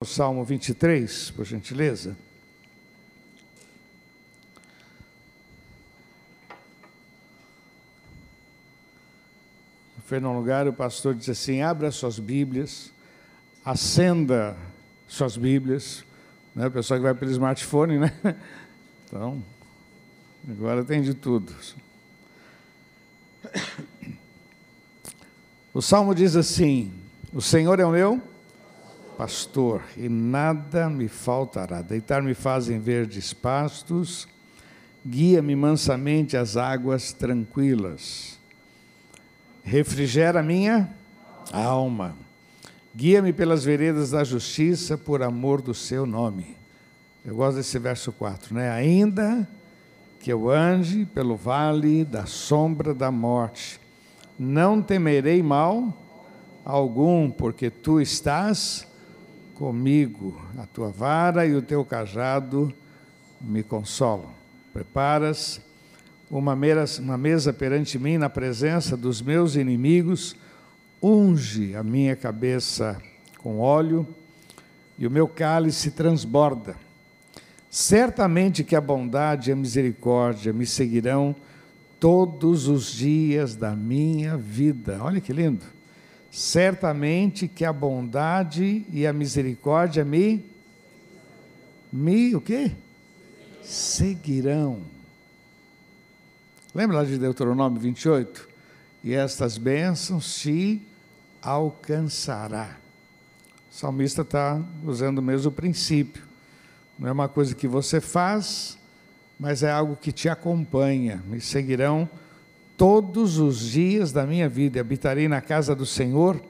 O Salmo 23, por gentileza. Foi num lugar, o pastor disse assim: abra suas Bíblias, acenda suas Bíblias. Né? O pessoal que vai pelo smartphone, né? Então, agora tem de tudo. O salmo diz assim: O Senhor é o meu pastor, e nada me faltará. Deitar-me fazem verdes pastos, guia-me mansamente às águas tranquilas. Refrigera minha alma. Guia-me pelas veredas da justiça por amor do seu nome. Eu gosto desse verso 4, né? Ainda que eu ande pelo vale da sombra da morte, não temerei mal algum, porque tu estás comigo, a tua vara e o teu cajado me consolam. Preparas uma mesa, perante mim na presença dos meus inimigos, unge a minha cabeça com óleo e o meu cálice transborda. Certamente que a bondade e a misericórdia me seguirão todos os dias da minha vida. Olha que lindo certamente que a bondade e a misericórdia me me o quê? Seguirão. Lembra lá de Deuteronômio 28? E estas bênçãos te alcançará. O salmista está usando o mesmo princípio. Não é uma coisa que você faz, mas é algo que te acompanha. Me seguirão todos os dias da minha vida, habitarei na casa do Senhor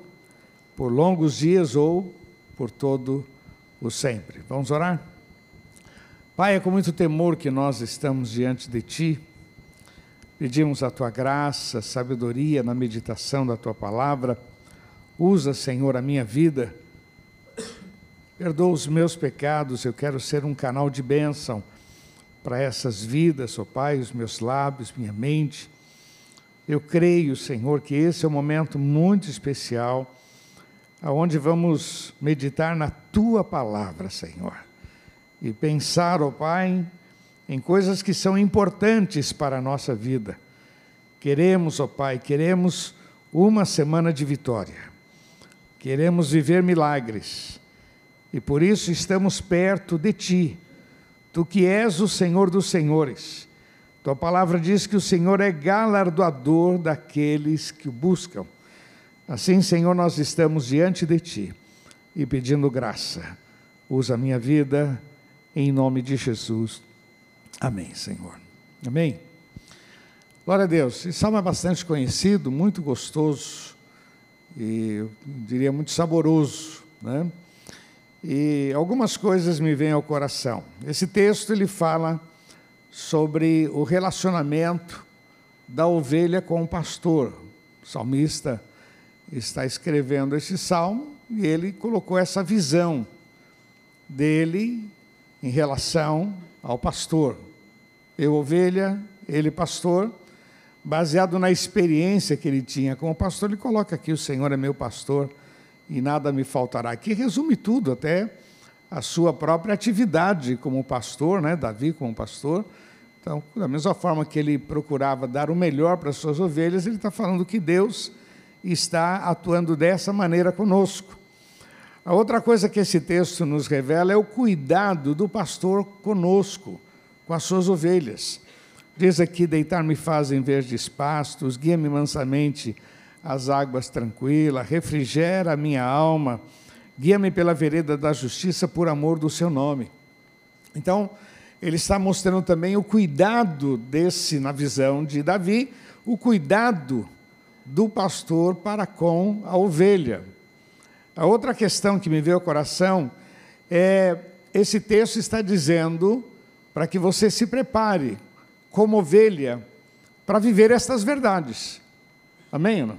por longos dias ou por todo o sempre. Vamos orar? Pai, é com muito temor que nós estamos diante de Ti. Pedimos a Tua graça, sabedoria na meditação da Tua palavra. Usa, Senhor, a minha vida. Perdoa os meus pecados, eu quero ser um canal de bênção para essas vidas, ó oh Pai, os meus lábios, minha mente eu creio, Senhor, que esse é um momento muito especial, aonde vamos meditar na tua palavra, Senhor, e pensar, ó oh Pai, em coisas que são importantes para a nossa vida. Queremos, ó oh Pai, queremos uma semana de vitória. Queremos viver milagres. E por isso estamos perto de ti, tu que és o Senhor dos senhores tua palavra diz que o Senhor é galardoador daqueles que o buscam. Assim, Senhor, nós estamos diante de Ti e pedindo graça. Usa a minha vida em nome de Jesus. Amém, Senhor. Amém. Glória a Deus. Esse salmo é bastante conhecido, muito gostoso e eu diria muito saboroso, né? E algumas coisas me vêm ao coração. Esse texto ele fala sobre o relacionamento da ovelha com o pastor. O salmista está escrevendo esse salmo e ele colocou essa visão dele em relação ao pastor. Eu, ovelha, ele, pastor, baseado na experiência que ele tinha com o pastor, ele coloca aqui: O Senhor é meu pastor e nada me faltará. Aqui resume tudo, até a sua própria atividade como pastor, né? Davi como pastor. Então, da mesma forma que ele procurava dar o melhor para as suas ovelhas, ele está falando que Deus está atuando dessa maneira conosco. A outra coisa que esse texto nos revela é o cuidado do pastor conosco, com as suas ovelhas. Diz aqui: deitar-me fazem verdes pastos, guia-me mansamente às águas tranquilas, refrigera a minha alma Guia-me pela vereda da justiça por amor do seu nome. Então, ele está mostrando também o cuidado desse, na visão de Davi, o cuidado do pastor para com a ovelha. A outra questão que me veio ao coração é: esse texto está dizendo para que você se prepare como ovelha para viver estas verdades. Amém? Não?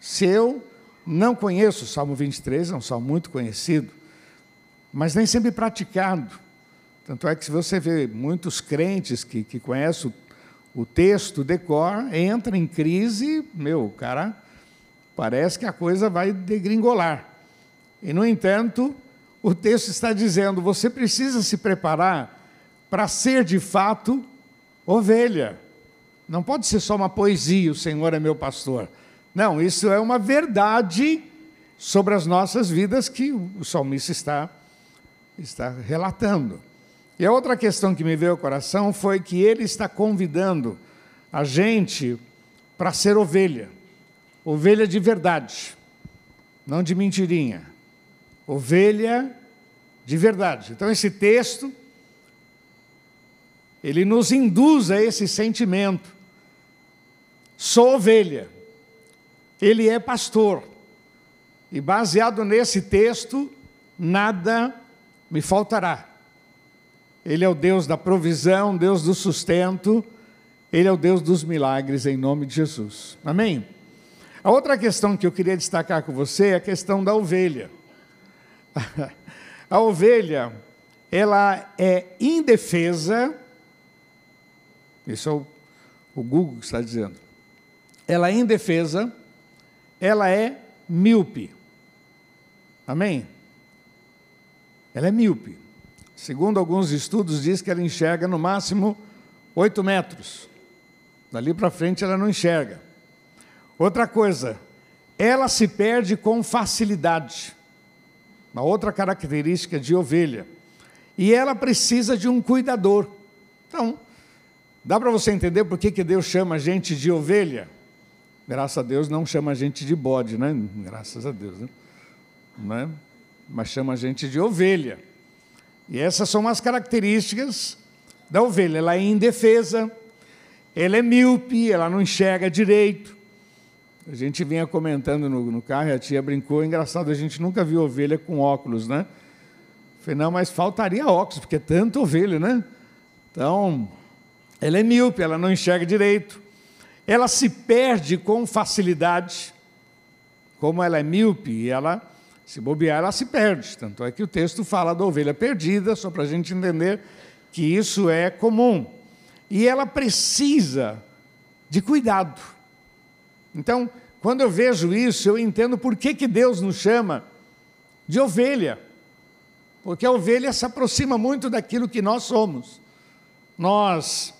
Se eu não conheço o Salmo 23, é um salmo muito conhecido, mas nem sempre praticado. Tanto é que se você vê muitos crentes que, que conhecem o, o texto decor, entra em crise, meu, cara, parece que a coisa vai degringolar. E, no entanto, o texto está dizendo: você precisa se preparar para ser de fato ovelha. Não pode ser só uma poesia, o Senhor é meu pastor. Não, isso é uma verdade sobre as nossas vidas que o salmista está, está relatando. E a outra questão que me veio ao coração foi que ele está convidando a gente para ser ovelha, ovelha de verdade, não de mentirinha, ovelha de verdade. Então, esse texto, ele nos induz a esse sentimento. Sou ovelha, ele é pastor, e baseado nesse texto, nada me faltará. Ele é o Deus da provisão, Deus do sustento, Ele é o Deus dos milagres, em nome de Jesus. Amém? A outra questão que eu queria destacar com você é a questão da ovelha. A ovelha, ela é indefesa, isso é o, o Google que está dizendo. Ela é indefesa, ela é míope. Amém? Ela é míope. Segundo alguns estudos, diz que ela enxerga no máximo 8 metros. Dali para frente ela não enxerga. Outra coisa, ela se perde com facilidade. Uma outra característica de ovelha. E ela precisa de um cuidador. Então, dá para você entender por que, que Deus chama a gente de ovelha? Graças a Deus não chama a gente de bode, né? Graças a Deus, né? É? Mas chama a gente de ovelha. E essas são as características da ovelha. Ela é indefesa, ela é míope, ela não enxerga direito. A gente vinha comentando no, no carro, a tia brincou, engraçado, a gente nunca viu ovelha com óculos, né? Falei, não, mas faltaria óculos, porque é tanta ovelha, né? Então, ela é míope, ela não enxerga direito. Ela se perde com facilidade. Como ela é míope, ela se bobear, ela se perde. Tanto é que o texto fala da ovelha perdida, só para a gente entender que isso é comum. E ela precisa de cuidado. Então, quando eu vejo isso, eu entendo por que, que Deus nos chama de ovelha. Porque a ovelha se aproxima muito daquilo que nós somos. Nós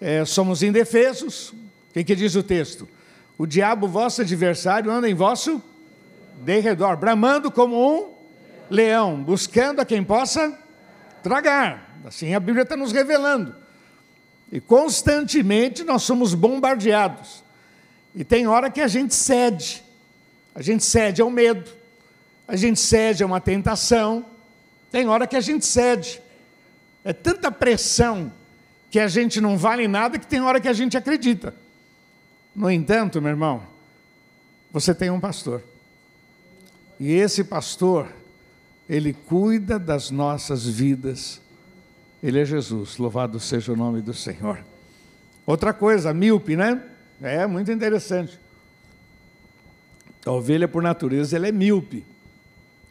é, somos indefesos. O que, que diz o texto? O diabo, vosso adversário, anda em vosso de redor, bramando como um leão, buscando a quem possa tragar. Assim a Bíblia está nos revelando. E constantemente nós somos bombardeados. E tem hora que a gente cede. A gente cede ao medo. A gente cede a uma tentação. Tem hora que a gente cede. É tanta pressão que a gente não vale nada que tem hora que a gente acredita. No entanto, meu irmão, você tem um pastor. E esse pastor, ele cuida das nossas vidas. Ele é Jesus, louvado seja o nome do Senhor. Outra coisa, míope, né? É muito interessante. A ovelha, por natureza, ela é míope.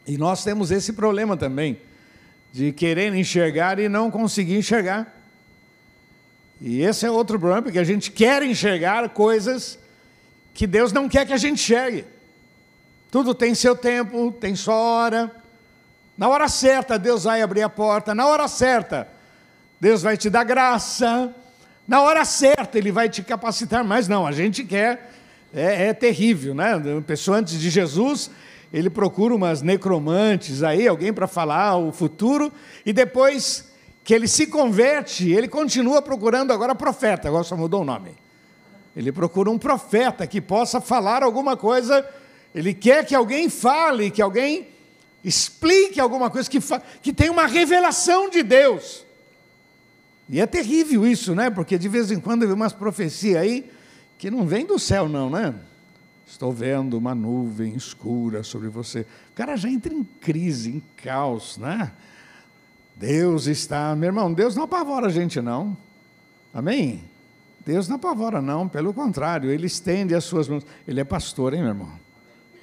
E nós temos esse problema também, de querer enxergar e não conseguir enxergar. E esse é outro problema, porque a gente quer enxergar coisas que Deus não quer que a gente enxergue. Tudo tem seu tempo, tem sua hora. Na hora certa, Deus vai abrir a porta. Na hora certa, Deus vai te dar graça. Na hora certa, Ele vai te capacitar. Mas não, a gente quer. É, é terrível, né? Uma pessoa antes de Jesus, ele procura umas necromantes aí, alguém para falar o futuro, e depois que ele se converte, ele continua procurando agora profeta, agora só mudou o nome. Ele procura um profeta que possa falar alguma coisa ele quer que alguém fale, que alguém explique alguma coisa, que, que tenha uma revelação de Deus. E é terrível isso, né? Porque de vez em quando vem umas profecias aí que não vem do céu, não, né? Estou vendo uma nuvem escura sobre você. O cara já entra em crise, em caos, né? Deus está. Meu irmão, Deus não apavora a gente, não. Amém? Deus não apavora, não. Pelo contrário, Ele estende as suas mãos. Ele é pastor, hein, meu irmão?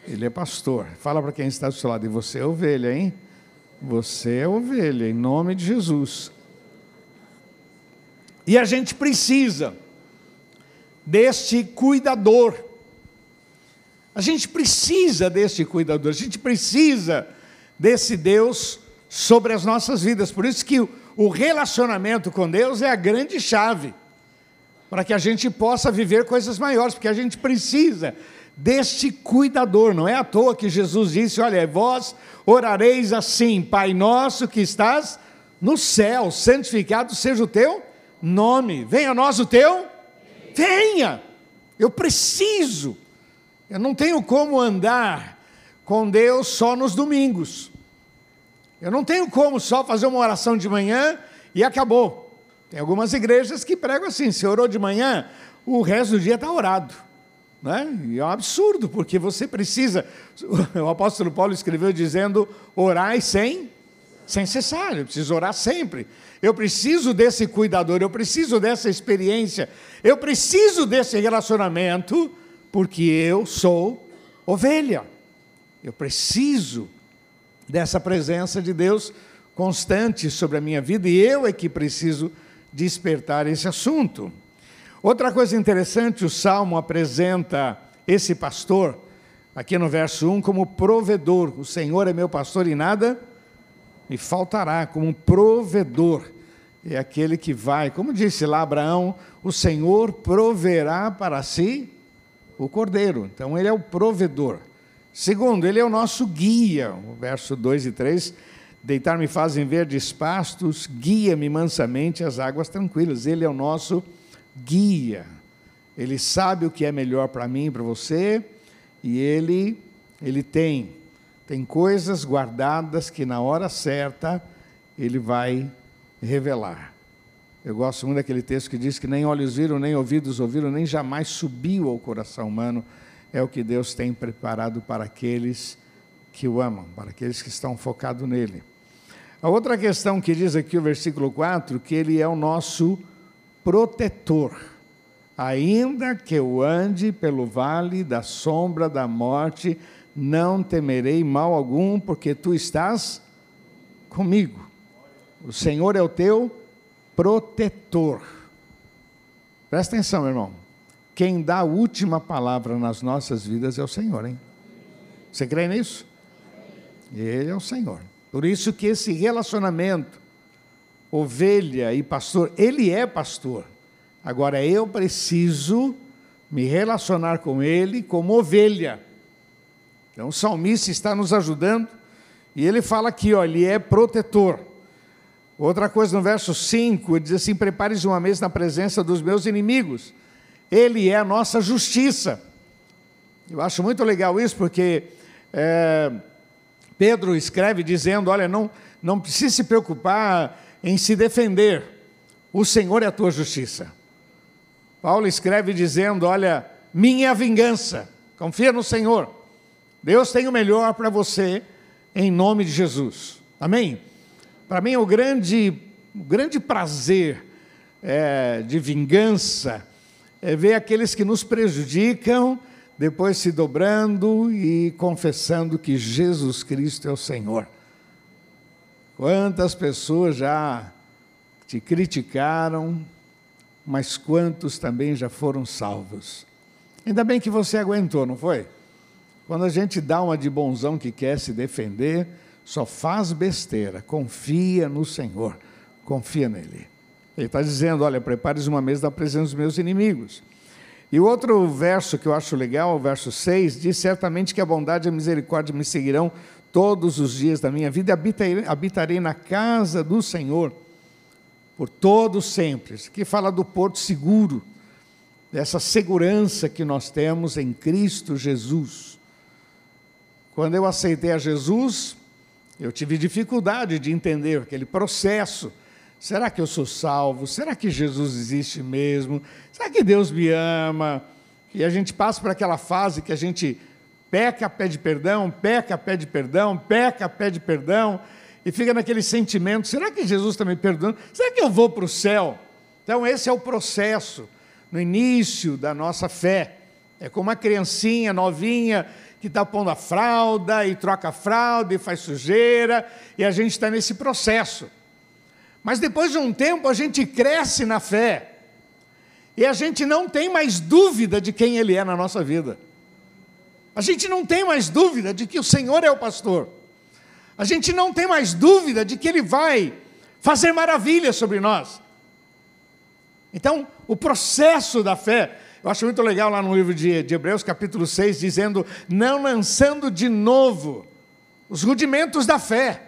Ele é pastor. Fala para quem está do seu lado, e você é ovelha, hein? Você é ovelha, em nome de Jesus. E a gente precisa deste cuidador. A gente precisa deste cuidador, a gente precisa desse Deus sobre as nossas vidas. Por isso que o relacionamento com Deus é a grande chave para que a gente possa viver coisas maiores, porque a gente precisa deste cuidador. Não é à toa que Jesus disse: Olha, vós orareis assim, Pai nosso que estás no céu, santificado seja o teu nome. Venha a nós o teu? Venha! Eu preciso. Eu não tenho como andar com Deus só nos domingos. Eu não tenho como só fazer uma oração de manhã e acabou. Tem algumas igrejas que pregam assim: se orou de manhã, o resto do dia está orado. Né? E é um absurdo, porque você precisa. O apóstolo Paulo escreveu dizendo: orai sem, sem cessar, eu preciso orar sempre. Eu preciso desse cuidador, eu preciso dessa experiência, eu preciso desse relacionamento, porque eu sou ovelha. Eu preciso dessa presença de Deus constante sobre a minha vida e eu é que preciso despertar esse assunto. Outra coisa interessante, o salmo apresenta esse pastor, aqui no verso 1, como provedor. O Senhor é meu pastor e nada me faltará, como provedor. É aquele que vai, como disse lá Abraão, o Senhor proverá para si o cordeiro. Então, ele é o provedor. Segundo, ele é o nosso guia. O verso 2 e 3 Deitar-me fazem verdes pastos, guia-me mansamente às águas tranquilas. Ele é o nosso guia. Ele sabe o que é melhor para mim e para você, e ele ele tem tem coisas guardadas que na hora certa ele vai revelar. Eu gosto muito daquele texto que diz que nem olhos viram, nem ouvidos ouviram, nem jamais subiu ao coração humano. É o que Deus tem preparado para aqueles que o amam, para aqueles que estão focados nele. A outra questão que diz aqui o versículo 4, que ele é o nosso protetor. Ainda que eu ande pelo vale da sombra da morte, não temerei mal algum, porque tu estás comigo. O Senhor é o teu protetor. Presta atenção, meu irmão. Quem dá a última palavra nas nossas vidas é o Senhor, hein? Você crê nisso? Ele é o Senhor. Por isso que esse relacionamento, ovelha e pastor, ele é pastor. Agora eu preciso me relacionar com ele como ovelha. Então o salmista está nos ajudando e ele fala aqui, ó, ele é protetor. Outra coisa no verso 5, ele diz assim: Prepares uma mesa na presença dos meus inimigos. Ele é a nossa justiça. Eu acho muito legal isso, porque é, Pedro escreve dizendo: Olha, não, não precisa se preocupar em se defender, o Senhor é a tua justiça. Paulo escreve dizendo: Olha, minha vingança, confia no Senhor. Deus tem o melhor para você, em nome de Jesus. Amém? Para mim, o grande, o grande prazer é, de vingança é ver aqueles que nos prejudicam depois se dobrando e confessando que Jesus Cristo é o Senhor. Quantas pessoas já te criticaram, mas quantos também já foram salvos? Ainda bem que você aguentou, não foi? Quando a gente dá uma de bonzão que quer se defender, só faz besteira, confia no Senhor, confia nele. Ele está dizendo: olha, prepares uma mesa da presença dos meus inimigos. E o outro verso que eu acho legal, o verso 6, diz: Certamente que a bondade e a misericórdia me seguirão todos os dias da minha vida e habitarei, habitarei na casa do Senhor por todo sempre. Isso aqui fala do porto seguro, dessa segurança que nós temos em Cristo Jesus. Quando eu aceitei a Jesus, eu tive dificuldade de entender aquele processo Será que eu sou salvo? Será que Jesus existe mesmo? Será que Deus me ama? E a gente passa por aquela fase que a gente peca, pede perdão, peca, pede perdão, peca, pede perdão, e fica naquele sentimento: será que Jesus está me perdoando? Será que eu vou para o céu? Então, esse é o processo no início da nossa fé. É como uma criancinha novinha que está pondo a fralda e troca a fralda e faz sujeira, e a gente está nesse processo. Mas depois de um tempo a gente cresce na fé. E a gente não tem mais dúvida de quem Ele é na nossa vida. A gente não tem mais dúvida de que o Senhor é o pastor. A gente não tem mais dúvida de que Ele vai fazer maravilhas sobre nós. Então, o processo da fé, eu acho muito legal lá no livro de, de Hebreus, capítulo 6, dizendo: não lançando de novo os rudimentos da fé.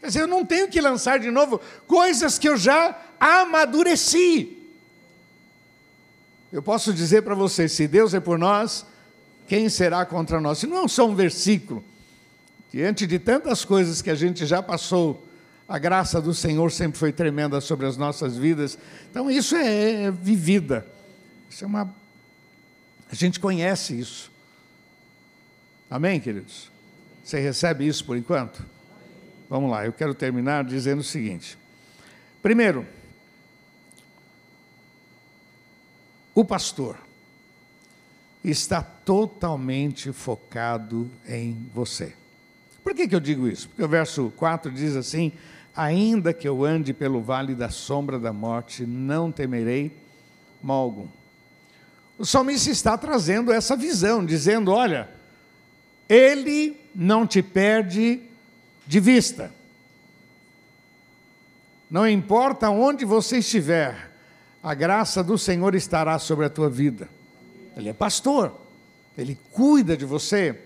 Quer dizer, eu não tenho que lançar de novo coisas que eu já amadureci. Eu posso dizer para vocês: se Deus é por nós, quem será contra nós? Não é só um versículo. Diante de tantas coisas que a gente já passou, a graça do Senhor sempre foi tremenda sobre as nossas vidas. Então, isso é, é vivida. Isso é uma. A gente conhece isso. Amém, queridos? Você recebe isso por enquanto? Vamos lá, eu quero terminar dizendo o seguinte. Primeiro, o pastor está totalmente focado em você. Por que, que eu digo isso? Porque o verso 4 diz assim: Ainda que eu ande pelo vale da sombra da morte, não temerei mal algum. O salmista está trazendo essa visão, dizendo: Olha, ele não te perde de vista. Não importa onde você estiver, a graça do Senhor estará sobre a tua vida. Ele é pastor, ele cuida de você.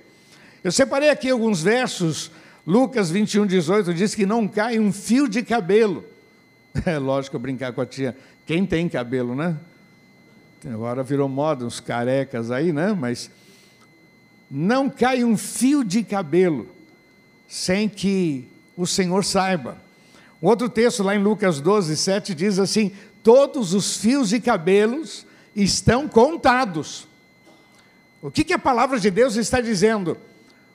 Eu separei aqui alguns versos. Lucas 21, 18 diz que não cai um fio de cabelo. É lógico brincar com a tia. Quem tem cabelo, né? Agora virou moda uns carecas aí, né? Mas não cai um fio de cabelo sem que o Senhor saiba. Outro texto lá em Lucas 12, 7 diz assim: Todos os fios de cabelos estão contados. O que, que a palavra de Deus está dizendo?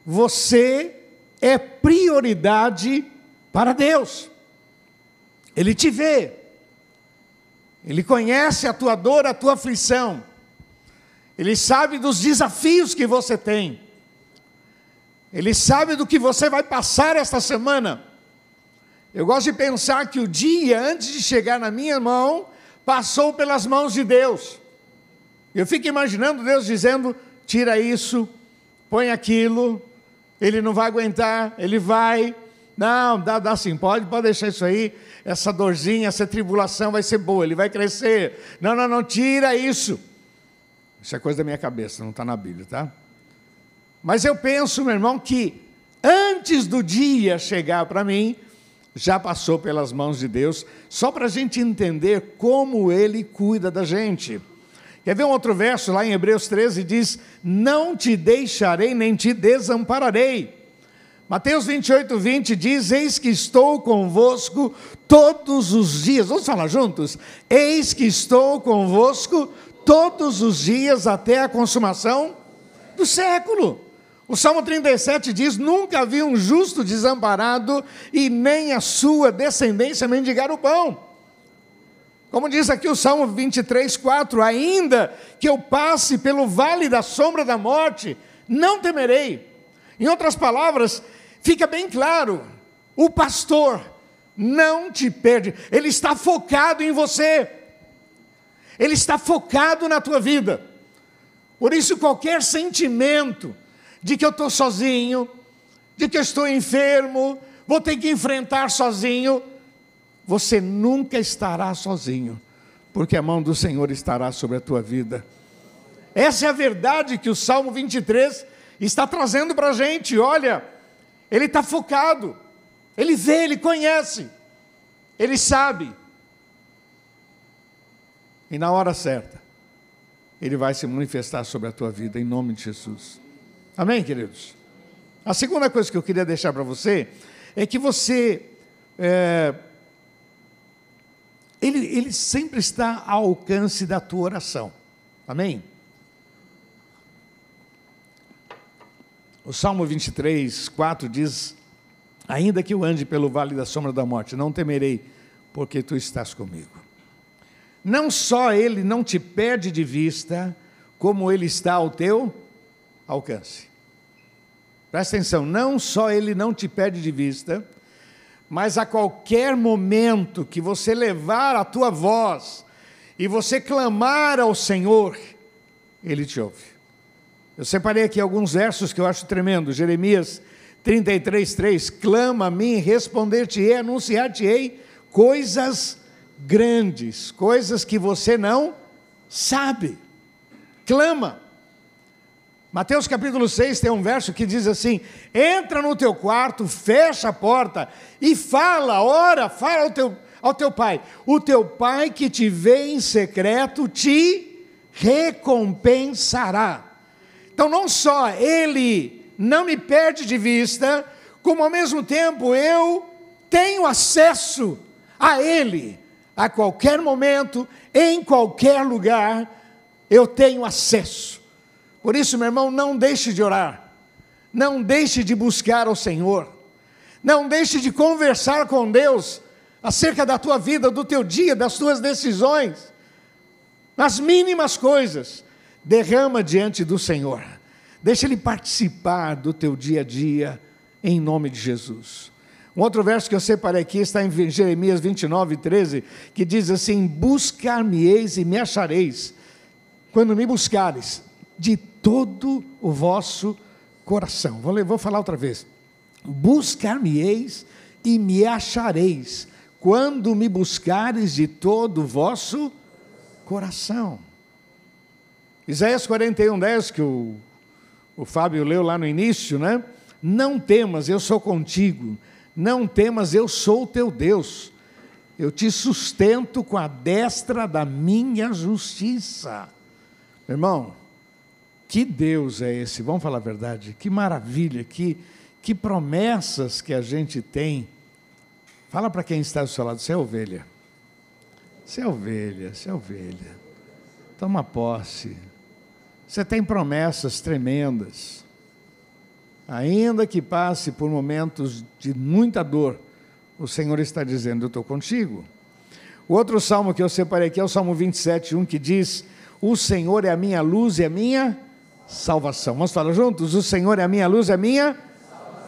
Você é prioridade para Deus. Ele te vê, Ele conhece a tua dor, a tua aflição, Ele sabe dos desafios que você tem. Ele sabe do que você vai passar esta semana. Eu gosto de pensar que o dia antes de chegar na minha mão, passou pelas mãos de Deus. Eu fico imaginando Deus dizendo: tira isso, põe aquilo, ele não vai aguentar, ele vai. Não, dá, dá sim, pode, pode deixar isso aí, essa dorzinha, essa tribulação vai ser boa, ele vai crescer. Não, não, não, tira isso. Isso é coisa da minha cabeça, não está na Bíblia, tá? Mas eu penso, meu irmão, que antes do dia chegar para mim, já passou pelas mãos de Deus, só para a gente entender como Ele cuida da gente. Quer ver um outro verso lá em Hebreus 13? Diz: Não te deixarei nem te desampararei. Mateus 28, 20 diz: Eis que estou convosco todos os dias. Vamos falar juntos? Eis que estou convosco todos os dias até a consumação do século. O Salmo 37 diz: Nunca vi um justo desamparado e nem a sua descendência mendigar o pão. Como diz aqui o Salmo 23, 4: Ainda que eu passe pelo vale da sombra da morte, não temerei. Em outras palavras, fica bem claro: o pastor não te perde, ele está focado em você, ele está focado na tua vida. Por isso, qualquer sentimento, de que eu estou sozinho, de que eu estou enfermo, vou ter que enfrentar sozinho. Você nunca estará sozinho, porque a mão do Senhor estará sobre a tua vida. Essa é a verdade que o Salmo 23 está trazendo para a gente. Olha, ele está focado, ele vê, ele conhece, ele sabe. E na hora certa, ele vai se manifestar sobre a tua vida, em nome de Jesus. Amém, queridos? A segunda coisa que eu queria deixar para você é que você. É, ele, ele sempre está ao alcance da tua oração. Amém? O Salmo 23, 4 diz: Ainda que eu ande pelo vale da sombra da morte, não temerei, porque tu estás comigo. Não só ele não te perde de vista, como ele está ao teu alcance. Presta atenção, não só ele não te perde de vista, mas a qualquer momento que você levar a tua voz e você clamar ao Senhor, ele te ouve. Eu separei aqui alguns versos que eu acho tremendo. Jeremias 33, 3: Clama a mim, responder-te-ei, anunciar-te-ei coisas grandes, coisas que você não sabe. Clama. Mateus capítulo 6 tem um verso que diz assim: entra no teu quarto, fecha a porta e fala, ora, fala ao teu, ao teu pai. O teu pai que te vê em secreto te recompensará. Então, não só ele não me perde de vista, como ao mesmo tempo eu tenho acesso a ele. A qualquer momento, em qualquer lugar, eu tenho acesso. Por isso, meu irmão, não deixe de orar, não deixe de buscar ao Senhor, não deixe de conversar com Deus acerca da tua vida, do teu dia, das tuas decisões, nas mínimas coisas, derrama diante do Senhor, deixa Ele participar do teu dia a dia, em nome de Jesus. Um outro verso que eu separei aqui está em Jeremias 29, 13, que diz assim: Buscar-me-eis e me achareis, quando me buscares de todo o vosso coração. Vou, vou falar outra vez. Buscar-me-eis e me achareis, quando me buscares de todo o vosso coração. Isaías 41, 10, que o, o Fábio leu lá no início, né? Não temas, eu sou contigo. Não temas, eu sou o teu Deus. Eu te sustento com a destra da minha justiça. Irmão, que Deus é esse? Vamos falar a verdade. Que maravilha, que, que promessas que a gente tem. Fala para quem está do seu lado, você é ovelha. Você é ovelha, você é ovelha. Toma posse. Você tem promessas tremendas. Ainda que passe por momentos de muita dor, o Senhor está dizendo: Eu estou contigo. O outro salmo que eu separei aqui é o Salmo 27, 1, que diz: O Senhor é a minha luz e a minha salvação. Vamos falar juntos? O Senhor é a minha luz, é a minha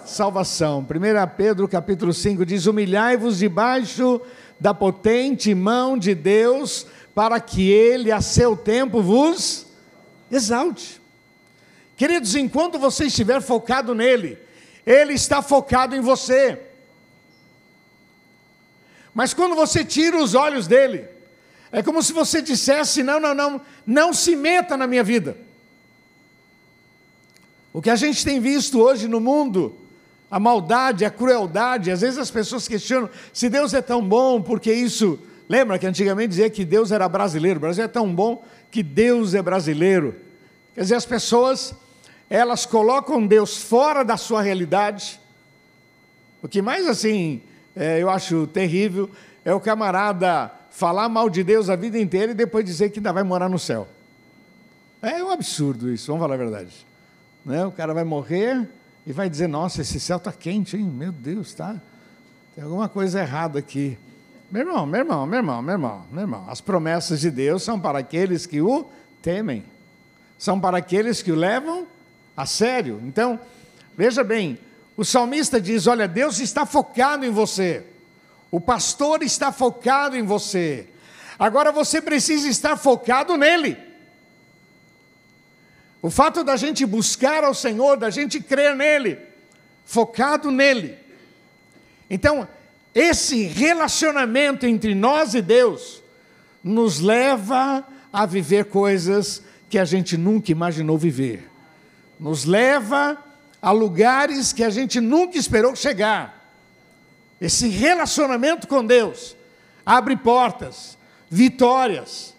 salvação. 1 Pedro capítulo 5 diz: Humilhai-vos debaixo da potente mão de Deus, para que Ele a seu tempo vos exalte. Queridos, enquanto você estiver focado nele, Ele está focado em você. Mas quando você tira os olhos dele, é como se você dissesse: não, não, não, não se meta na minha vida. O que a gente tem visto hoje no mundo, a maldade, a crueldade, às vezes as pessoas questionam se Deus é tão bom, porque isso. Lembra que antigamente dizia que Deus era brasileiro, o Brasil é tão bom que Deus é brasileiro. Quer dizer, as pessoas, elas colocam Deus fora da sua realidade. O que mais assim, é, eu acho terrível, é o camarada falar mal de Deus a vida inteira e depois dizer que ainda vai morar no céu. É um absurdo isso, vamos falar a verdade. Né? O cara vai morrer e vai dizer: Nossa, esse céu está quente, hein? Meu Deus, tá? Tem alguma coisa errada aqui. Meu irmão, meu irmão, meu irmão, meu irmão, meu irmão. As promessas de Deus são para aqueles que o temem, são para aqueles que o levam a sério. Então, veja bem, o salmista diz: Olha, Deus está focado em você, o pastor está focado em você. Agora você precisa estar focado nele. O fato da gente buscar ao Senhor, da gente crer nele, focado nele. Então, esse relacionamento entre nós e Deus nos leva a viver coisas que a gente nunca imaginou viver. Nos leva a lugares que a gente nunca esperou chegar. Esse relacionamento com Deus abre portas, vitórias.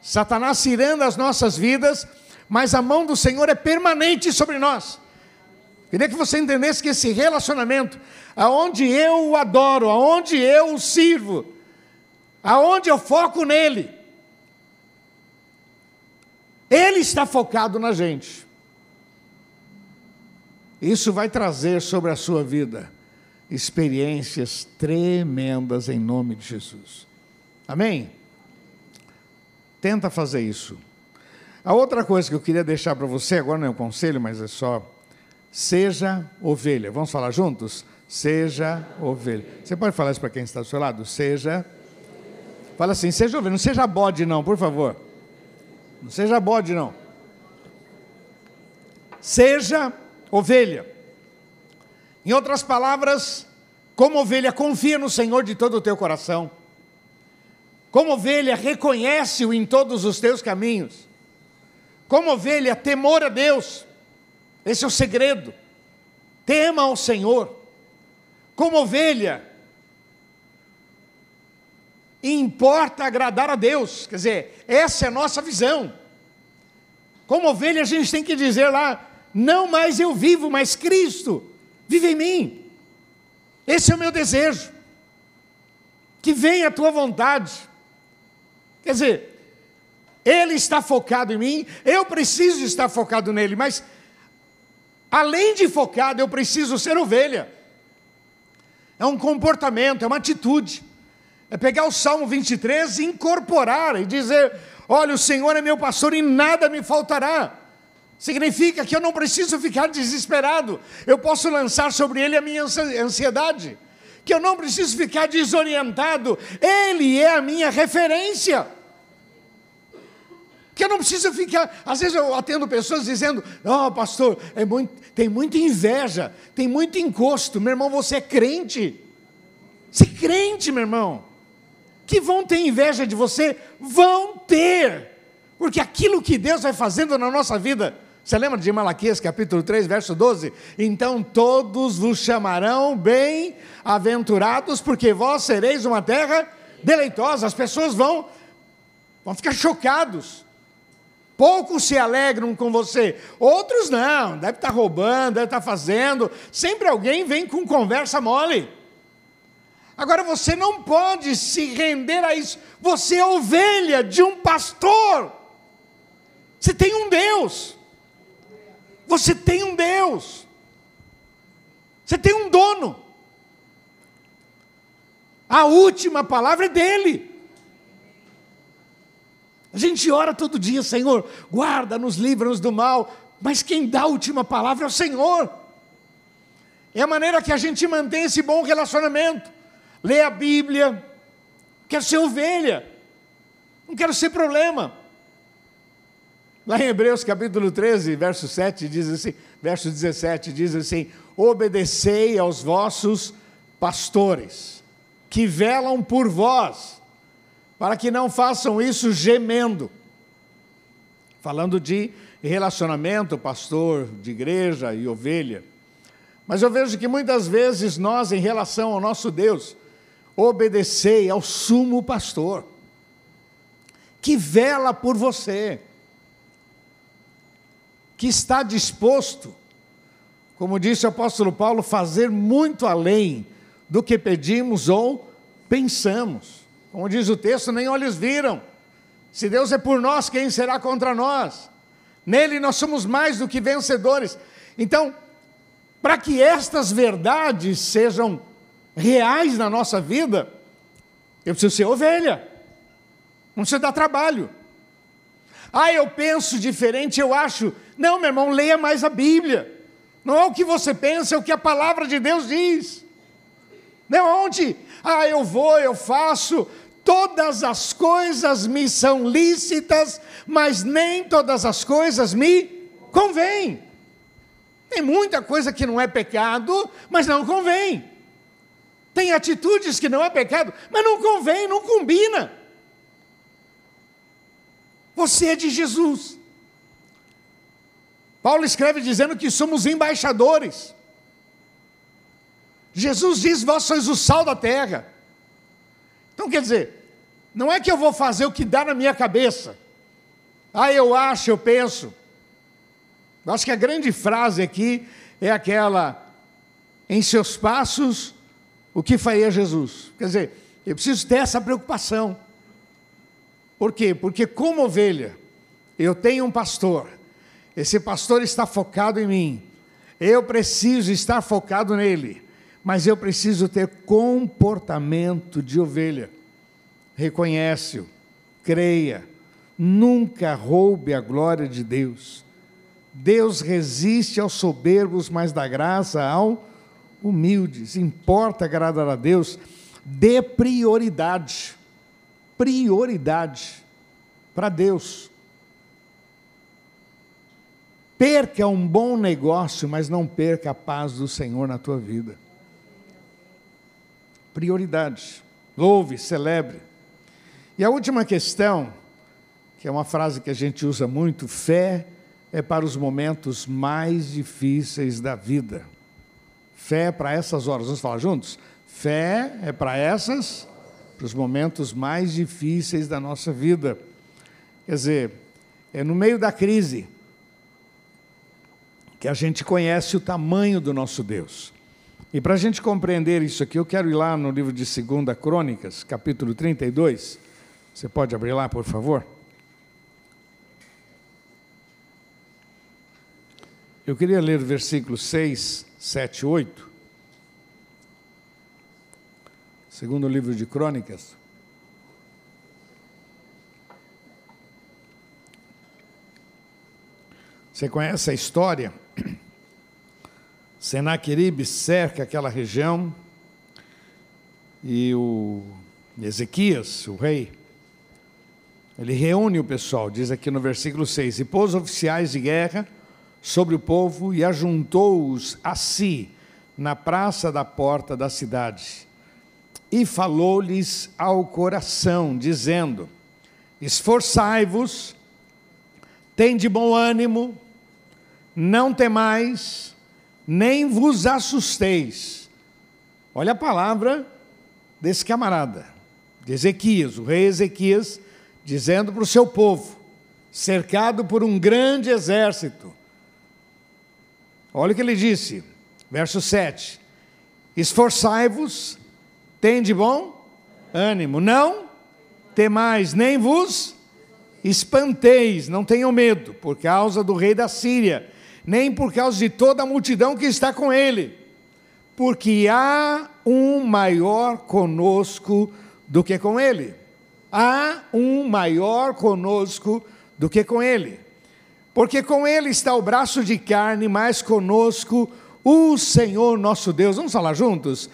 Satanás cirando as nossas vidas mas a mão do Senhor é permanente sobre nós. Queria que você entendesse que esse relacionamento, aonde eu o adoro, aonde eu o sirvo, aonde eu foco nele, ele está focado na gente. Isso vai trazer sobre a sua vida experiências tremendas em nome de Jesus. Amém? Tenta fazer isso. A outra coisa que eu queria deixar para você, agora não é um conselho, mas é só. Seja ovelha. Vamos falar juntos? Seja ovelha. Você pode falar isso para quem está do seu lado? Seja. Fala assim, seja ovelha. Não seja bode, não, por favor. Não seja bode, não. Seja ovelha. Em outras palavras, como ovelha, confia no Senhor de todo o teu coração. Como ovelha, reconhece-o em todos os teus caminhos. Como ovelha, temor a Deus. Esse é o segredo. Tema ao Senhor. Como ovelha, importa agradar a Deus. Quer dizer, essa é a nossa visão. Como ovelha, a gente tem que dizer lá: não mais eu vivo, mas Cristo vive em mim. Esse é o meu desejo. Que venha a tua vontade. Quer dizer, Ele está focado em mim, eu preciso estar focado nele, mas além de focado, eu preciso ser ovelha. É um comportamento, é uma atitude. É pegar o Salmo 23 e incorporar e dizer: Olha, o Senhor é meu pastor e nada me faltará. Significa que eu não preciso ficar desesperado, eu posso lançar sobre ele a minha ansiedade, que eu não preciso ficar desorientado, ele é a minha referência. Eu não preciso ficar. Às vezes eu atendo pessoas dizendo: Ó, oh, pastor, é muito, tem muita inveja, tem muito encosto. Meu irmão, você é crente. Você é crente, meu irmão. Que vão ter inveja de você? Vão ter. Porque aquilo que Deus vai fazendo na nossa vida. Você lembra de Malaquias capítulo 3, verso 12? Então todos vos chamarão bem-aventurados, porque vós sereis uma terra deleitosa. As pessoas vão, vão ficar chocados. Poucos se alegram com você, outros não, deve estar roubando, deve estar fazendo. Sempre alguém vem com conversa mole. Agora você não pode se render a isso. Você é ovelha de um pastor. Você tem um Deus. Você tem um Deus. Você tem um dono. A última palavra é dele. A gente ora todo dia, Senhor, guarda-nos, livra-nos do mal, mas quem dá a última palavra é o Senhor. É a maneira que a gente mantém esse bom relacionamento. Lê a Bíblia, quero ser ovelha, não quero ser problema. Lá em Hebreus capítulo 13, verso 7 diz assim, verso 17 diz assim: "Obedecei aos vossos pastores, que velam por vós, para que não façam isso gemendo. Falando de relacionamento, pastor de igreja e ovelha. Mas eu vejo que muitas vezes nós, em relação ao nosso Deus, obedecei ao sumo pastor, que vela por você, que está disposto, como disse o apóstolo Paulo, fazer muito além do que pedimos ou pensamos. Como diz o texto, nem olhos viram. Se Deus é por nós, quem será contra nós? Nele nós somos mais do que vencedores. Então, para que estas verdades sejam reais na nossa vida, eu preciso ser ovelha. Não precisa dar trabalho. Ah, eu penso diferente, eu acho. Não, meu irmão, leia mais a Bíblia. Não é o que você pensa, é o que a palavra de Deus diz. Não, onde? Ah, eu vou, eu faço, todas as coisas me são lícitas, mas nem todas as coisas me convêm. Tem muita coisa que não é pecado, mas não convém. Tem atitudes que não é pecado, mas não convém, não combina. Você é de Jesus. Paulo escreve dizendo que somos embaixadores. Jesus diz: Vós sois o sal da terra. Então quer dizer, não é que eu vou fazer o que dá na minha cabeça. Ah, eu acho, eu penso. Eu acho que a grande frase aqui é aquela: em seus passos, o que faria Jesus? Quer dizer, eu preciso ter essa preocupação. Por quê? Porque, como ovelha, eu tenho um pastor, esse pastor está focado em mim, eu preciso estar focado nele mas eu preciso ter comportamento de ovelha. Reconhece-o, creia, nunca roube a glória de Deus. Deus resiste aos soberbos, mas dá graça ao humildes. Importa agradar a Deus, dê prioridade. Prioridade para Deus. Perca um bom negócio, mas não perca a paz do Senhor na tua vida. Prioridade. Louve, celebre. E a última questão, que é uma frase que a gente usa muito: fé é para os momentos mais difíceis da vida. Fé é para essas horas. Vamos falar juntos? Fé é para essas, para os momentos mais difíceis da nossa vida. Quer dizer, é no meio da crise que a gente conhece o tamanho do nosso Deus. E para a gente compreender isso aqui, eu quero ir lá no livro de 2 Crônicas, capítulo 32. Você pode abrir lá, por favor? Eu queria ler o versículo 6, 7, 8. Segundo o livro de Crônicas. Você conhece a história? Senaqueribe cerca aquela região e o Ezequias, o rei, ele reúne o pessoal, diz aqui no versículo 6: E pôs oficiais de guerra sobre o povo e ajuntou-os a si na praça da porta da cidade. E falou-lhes ao coração, dizendo: Esforçai-vos, tende bom ânimo, não temais, nem vos assusteis. Olha a palavra desse camarada, de Ezequias, o rei Ezequias, dizendo para o seu povo, cercado por um grande exército, Olha o que ele disse, verso 7: Esforçai-vos, tende bom ânimo, não temais, nem vos espanteis, não tenham medo, por causa do rei da Síria, nem por causa de toda a multidão que está com ele, porque há um maior conosco do que com ele. Há um maior conosco do que com ele. Porque com ele está o braço de carne, mas conosco o Senhor nosso Deus. Vamos falar juntos?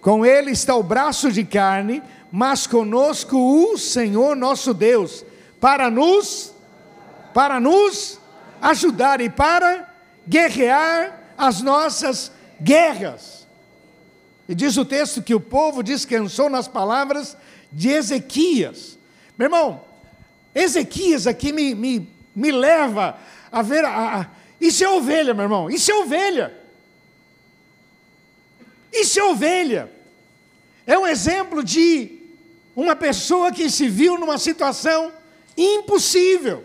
Com ele está o braço de carne, mas conosco o Senhor nosso Deus, para nos para nos ajudar e para guerrear as nossas guerras. E diz o texto que o povo descansou nas palavras de Ezequias. Meu irmão, Ezequias aqui me, me me leva a ver. A, a, isso é ovelha, meu irmão, isso é ovelha. Isso é ovelha. É um exemplo de uma pessoa que se viu numa situação impossível.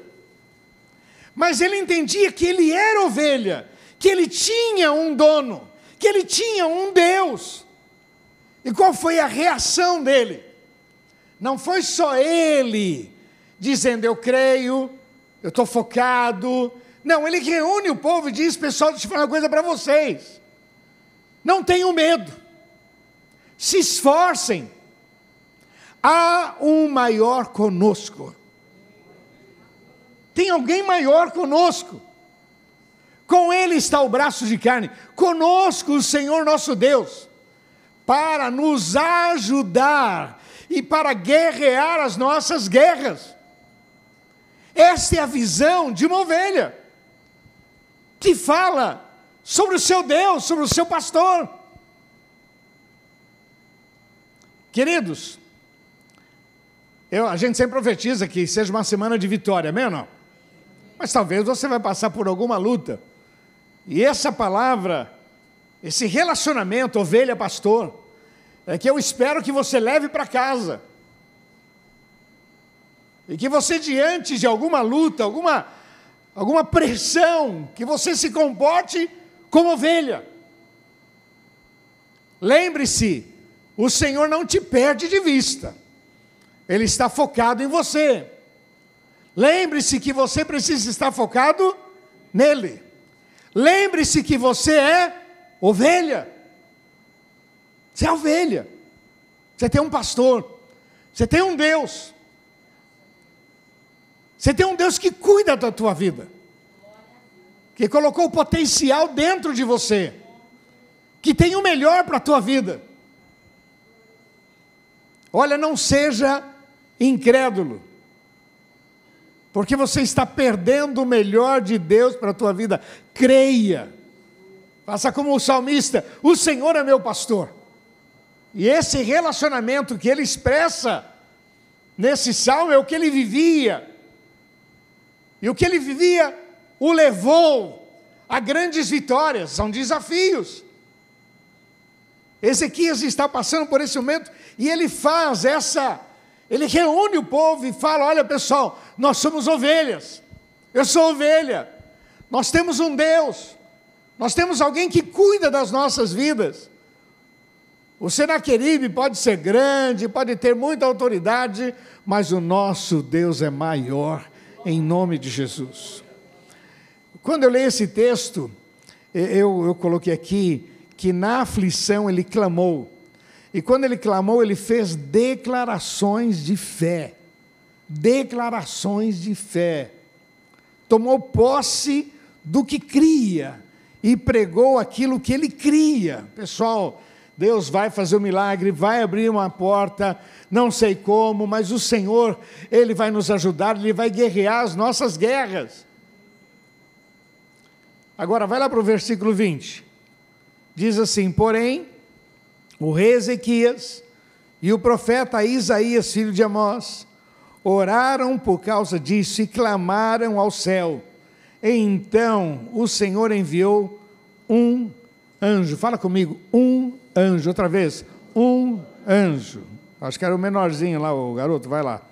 Mas ele entendia que ele era ovelha, que ele tinha um dono, que ele tinha um Deus. E qual foi a reação dele? Não foi só ele dizendo eu creio, eu estou focado. Não, ele reúne o povo e diz: pessoal, deixa eu falar uma coisa para vocês. Não tenham medo, se esforcem. Há um maior conosco. Tem alguém maior conosco. Com ele está o braço de carne, conosco o Senhor nosso Deus, para nos ajudar e para guerrear as nossas guerras. Esta é a visão de uma ovelha que fala sobre o seu Deus, sobre o seu pastor. Queridos, eu, a gente sempre profetiza que seja uma semana de vitória, amém ou não? Mas talvez você vai passar por alguma luta. E essa palavra, esse relacionamento ovelha-pastor, é que eu espero que você leve para casa. E que você, diante de alguma luta, alguma, alguma pressão, que você se comporte como ovelha. Lembre-se, o Senhor não te perde de vista, Ele está focado em você. Lembre-se que você precisa estar focado nele. Lembre-se que você é ovelha. Você é ovelha. Você tem um pastor. Você tem um Deus. Você tem um Deus que cuida da tua vida, que colocou o potencial dentro de você, que tem o melhor para a tua vida. Olha, não seja incrédulo. Porque você está perdendo o melhor de Deus para a tua vida. Creia. Faça como o salmista: O Senhor é meu pastor. E esse relacionamento que ele expressa nesse salmo é o que ele vivia. E o que ele vivia o levou a grandes vitórias, são desafios. Ezequias está passando por esse momento e ele faz essa, ele reúne o povo e fala: Olha pessoal, nós somos ovelhas, eu sou ovelha, nós temos um Deus, nós temos alguém que cuida das nossas vidas. O Senaqueribe pode ser grande, pode ter muita autoridade, mas o nosso Deus é maior, em nome de Jesus. Quando eu leio esse texto, eu, eu coloquei aqui que na aflição ele clamou. E quando ele clamou, ele fez declarações de fé. Declarações de fé. Tomou posse do que cria e pregou aquilo que ele cria. Pessoal, Deus vai fazer um milagre, vai abrir uma porta, não sei como, mas o Senhor, Ele vai nos ajudar, Ele vai guerrear as nossas guerras. Agora, vai lá para o versículo 20. Diz assim: Porém, o rei Ezequias e o profeta Isaías, filho de Amós, oraram por causa disso e clamaram ao céu. E então o Senhor enviou um anjo. Fala comigo, um anjo. Outra vez, um anjo. Acho que era o menorzinho lá, o garoto, vai lá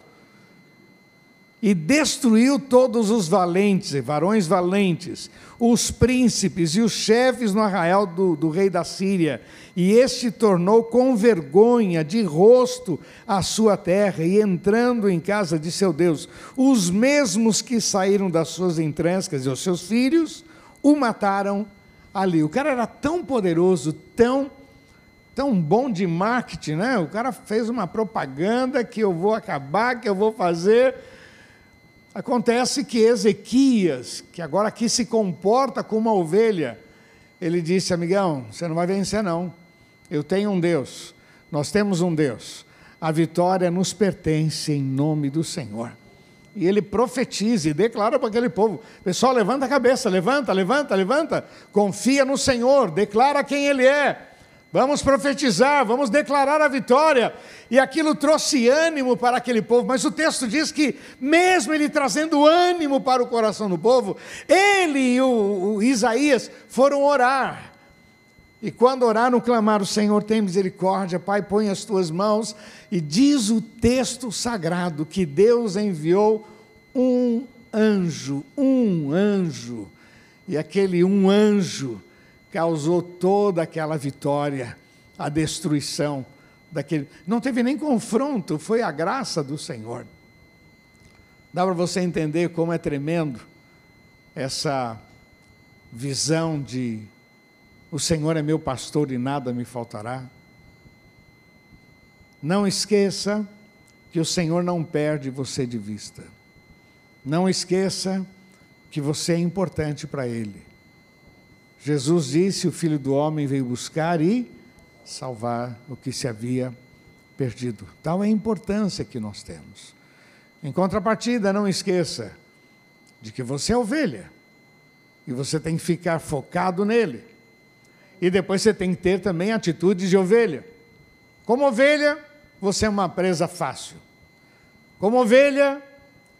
e destruiu todos os valentes, varões valentes, os príncipes e os chefes no arraial do, do, rei da Síria. E este tornou com vergonha de rosto a sua terra, e entrando em casa de seu Deus, os mesmos que saíram das suas entranhas, quer dizer, os seus filhos, o mataram ali. O cara era tão poderoso, tão tão bom de marketing, né? O cara fez uma propaganda que eu vou acabar, que eu vou fazer Acontece que Ezequias, que agora aqui se comporta como uma ovelha, ele disse: Amigão, você não vai vencer, não. Eu tenho um Deus, nós temos um Deus. A vitória nos pertence em nome do Senhor. E ele profetiza e declara para aquele povo: Pessoal, levanta a cabeça, levanta, levanta, levanta. Confia no Senhor, declara quem Ele é. Vamos profetizar, vamos declarar a vitória. E aquilo trouxe ânimo para aquele povo, mas o texto diz que, mesmo ele trazendo ânimo para o coração do povo, ele e o, o Isaías foram orar. E quando oraram, clamaram: Senhor, tem misericórdia, Pai, põe as tuas mãos. E diz o texto sagrado que Deus enviou um anjo, um anjo. E aquele um anjo causou toda aquela vitória, a destruição daquele. Não teve nem confronto, foi a graça do Senhor. Dá para você entender como é tremendo essa visão de o Senhor é meu pastor e nada me faltará. Não esqueça que o Senhor não perde você de vista. Não esqueça que você é importante para Ele. Jesus disse: O filho do homem veio buscar e salvar o que se havia perdido. Tal é a importância que nós temos. Em contrapartida, não esqueça de que você é ovelha e você tem que ficar focado nele. E depois você tem que ter também atitudes de ovelha. Como ovelha, você é uma presa fácil. Como ovelha,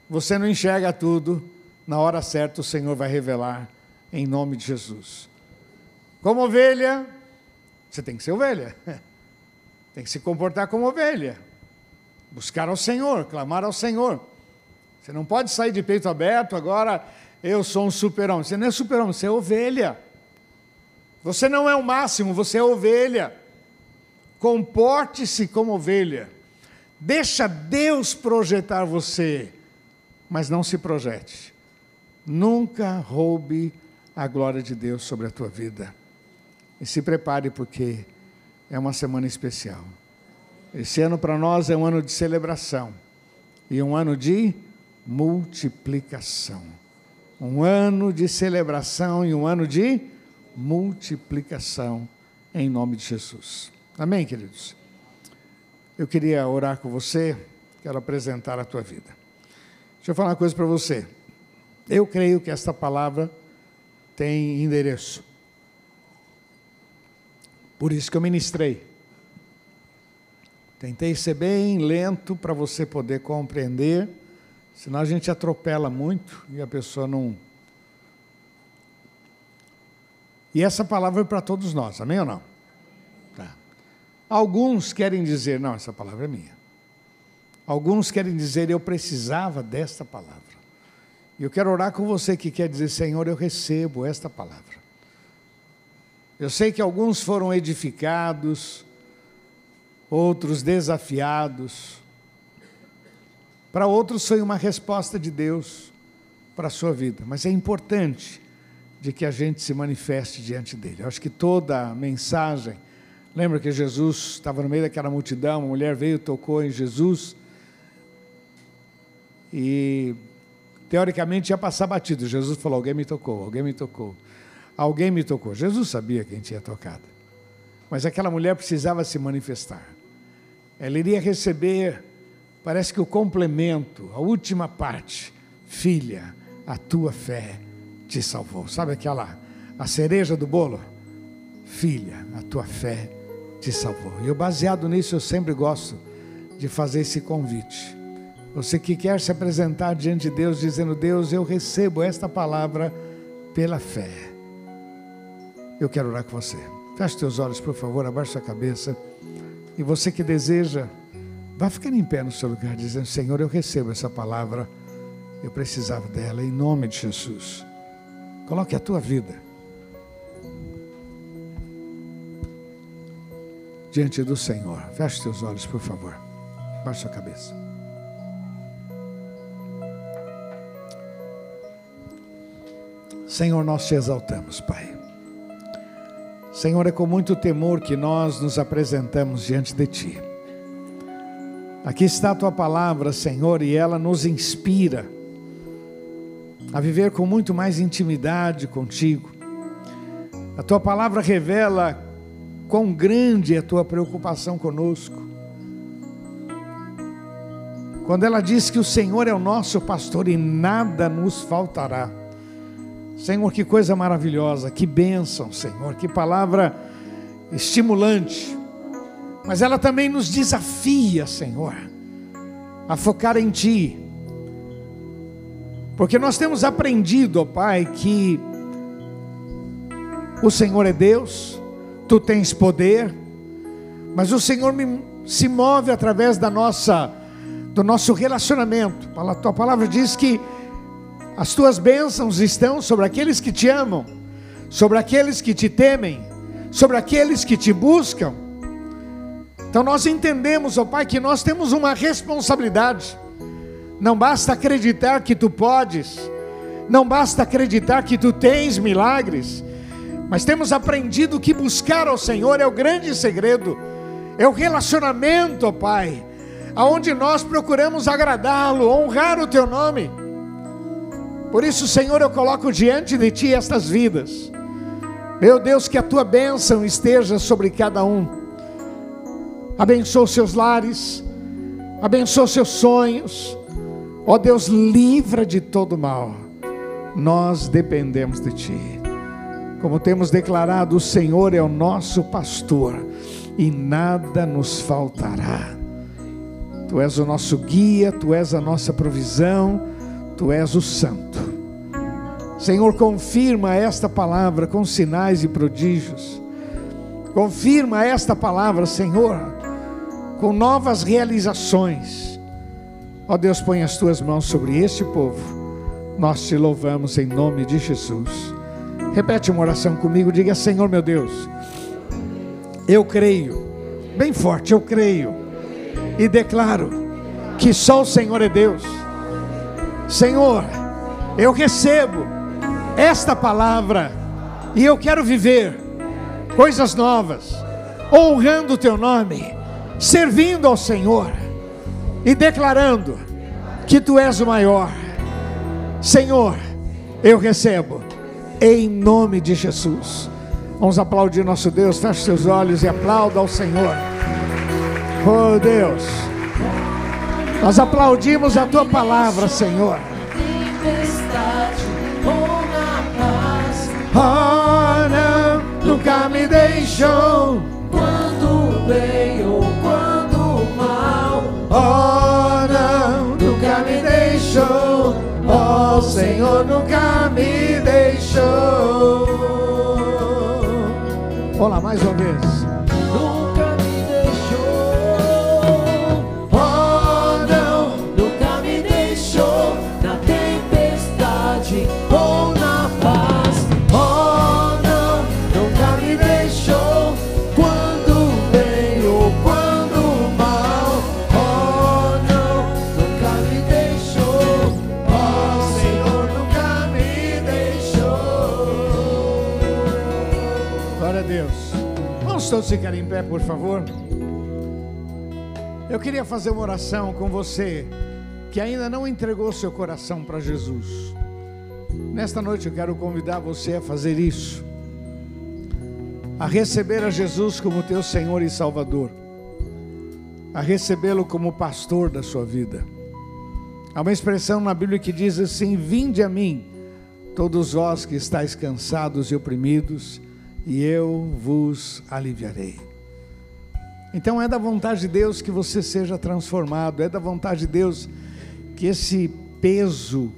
você não enxerga tudo. Na hora certa, o Senhor vai revelar em nome de Jesus. Como ovelha, você tem que ser ovelha. Tem que se comportar como ovelha. Buscar ao Senhor, clamar ao Senhor. Você não pode sair de peito aberto agora, eu sou um super-homem. Você não é super-homem, você é ovelha. Você não é o máximo, você é ovelha. Comporte-se como ovelha. Deixa Deus projetar você, mas não se projete. Nunca roube a glória de Deus sobre a tua vida. E se prepare porque é uma semana especial. Esse ano para nós é um ano de celebração e um ano de multiplicação. Um ano de celebração e um ano de multiplicação em nome de Jesus. Amém, queridos? Eu queria orar com você, quero apresentar a tua vida. Deixa eu falar uma coisa para você. Eu creio que esta palavra tem endereço. Por isso que eu ministrei. Tentei ser bem lento para você poder compreender, senão a gente atropela muito e a pessoa não. E essa palavra é para todos nós, amém ou não? Tá. Alguns querem dizer, não, essa palavra é minha. Alguns querem dizer, eu precisava desta palavra. E eu quero orar com você que quer dizer, Senhor, eu recebo esta palavra. Eu sei que alguns foram edificados, outros desafiados. Para outros foi uma resposta de Deus para a sua vida. Mas é importante de que a gente se manifeste diante dele. Eu acho que toda a mensagem, lembra que Jesus estava no meio daquela multidão, uma mulher veio, tocou em Jesus e teoricamente ia passar batido. Jesus falou: Alguém me tocou, alguém me tocou, alguém me tocou. Jesus sabia quem tinha tocado, mas aquela mulher precisava se manifestar. Ela iria receber, parece que o complemento, a última parte: Filha, a tua fé te salvou. Sabe aquela, a cereja do bolo? Filha, a tua fé te salvou. E eu, baseado nisso, eu sempre gosto de fazer esse convite. Você que quer se apresentar diante de Deus, dizendo: Deus, eu recebo esta palavra pela fé. Eu quero orar com você. Feche teus olhos, por favor, abaixe sua cabeça. E você que deseja, vá ficar em pé no seu lugar, dizendo: Senhor, eu recebo essa palavra. Eu precisava dela, em nome de Jesus. Coloque a tua vida diante do Senhor. Feche teus olhos, por favor. Baixe sua cabeça. Senhor, nós te exaltamos, Pai. Senhor, é com muito temor que nós nos apresentamos diante de Ti. Aqui está a Tua palavra, Senhor, e ela nos inspira a viver com muito mais intimidade contigo. A Tua palavra revela quão grande é a Tua preocupação conosco. Quando ela diz que o Senhor é o nosso pastor e nada nos faltará. Senhor, que coisa maravilhosa, que bênção, Senhor, que palavra estimulante. Mas ela também nos desafia, Senhor, a focar em Ti. Porque nós temos aprendido, ó Pai, que o Senhor é Deus, Tu tens poder, mas o Senhor me, se move através da nossa, do nosso relacionamento. A Tua palavra diz que as tuas bênçãos estão sobre aqueles que te amam, sobre aqueles que te temem, sobre aqueles que te buscam. Então nós entendemos, ó Pai, que nós temos uma responsabilidade. Não basta acreditar que tu podes, não basta acreditar que tu tens milagres, mas temos aprendido que buscar ao Senhor é o grande segredo, é o relacionamento, ó Pai, aonde nós procuramos agradá-lo, honrar o teu nome. Por isso, Senhor, eu coloco diante de Ti estas vidas. Meu Deus, que a Tua bênção esteja sobre cada um. Abençoa os seus lares, abençoa os seus sonhos. Ó oh, Deus, livra de todo mal. Nós dependemos de Ti. Como temos declarado, o Senhor é o nosso pastor e nada nos faltará. Tu és o nosso guia, Tu és a nossa provisão Tu és o Santo. Senhor, confirma esta palavra com sinais e prodígios. Confirma esta palavra, Senhor, com novas realizações. Ó Deus, põe as tuas mãos sobre este povo. Nós te louvamos em nome de Jesus. Repete uma oração comigo, diga: Senhor meu Deus, eu creio, bem forte, eu creio, e declaro que só o Senhor é Deus Senhor, eu recebo esta palavra e eu quero viver coisas novas, honrando o teu nome, servindo ao Senhor e declarando que tu és o maior. Senhor, eu recebo em nome de Jesus. Vamos aplaudir nosso Deus, feche seus olhos e aplauda ao Senhor. Oh Deus. Nós aplaudimos a tua palavra, Senhor. Oh, não, nunca me deixou. quando bem ou quando mal, Oh, não, nunca me deixou. Oh, Senhor, nunca me deixou. Olá, mais uma vez. Vamos ficar em pé, por favor. Eu queria fazer uma oração com você que ainda não entregou seu coração para Jesus. Nesta noite eu quero convidar você a fazer isso. A receber a Jesus como teu Senhor e Salvador. A recebê-lo como pastor da sua vida. Há uma expressão na Bíblia que diz assim: Vinde a mim, todos vós que estáis cansados e oprimidos, e eu vos aliviarei. Então é da vontade de Deus que você seja transformado, é da vontade de Deus que esse peso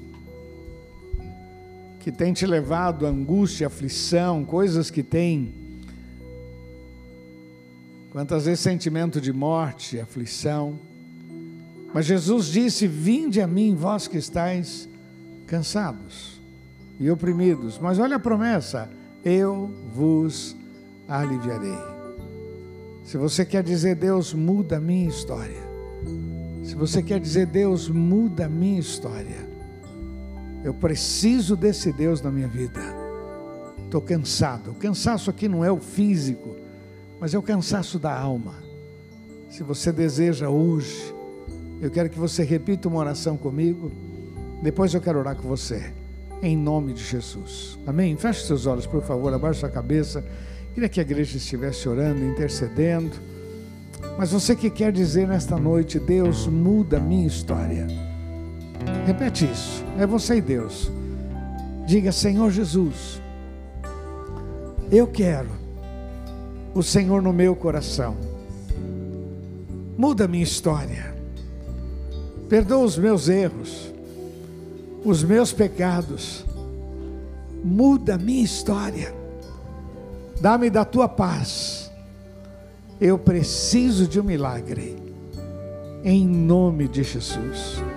que tem te levado angústia, aflição, coisas que tem, quantas vezes sentimento de morte, aflição, mas Jesus disse: Vinde a mim, vós que estáis cansados e oprimidos. Mas olha a promessa: Eu vos aliviarei. Se você quer dizer, Deus, muda a minha história. Se você quer dizer, Deus, muda a minha história. Eu preciso desse Deus na minha vida. Estou cansado. O cansaço aqui não é o físico, mas é o cansaço da alma. Se você deseja hoje, eu quero que você repita uma oração comigo. Depois eu quero orar com você. Em nome de Jesus. Amém? Feche seus olhos, por favor. Abaixe sua cabeça. Queria que a igreja estivesse orando, intercedendo. Mas você que quer dizer nesta noite, Deus muda a minha história. Repete isso. É você e Deus. Diga, Senhor Jesus, eu quero o Senhor no meu coração. Muda a minha história. Perdoa os meus erros, os meus pecados. Muda a minha história. Dá-me da tua paz. Eu preciso de um milagre. Em nome de Jesus.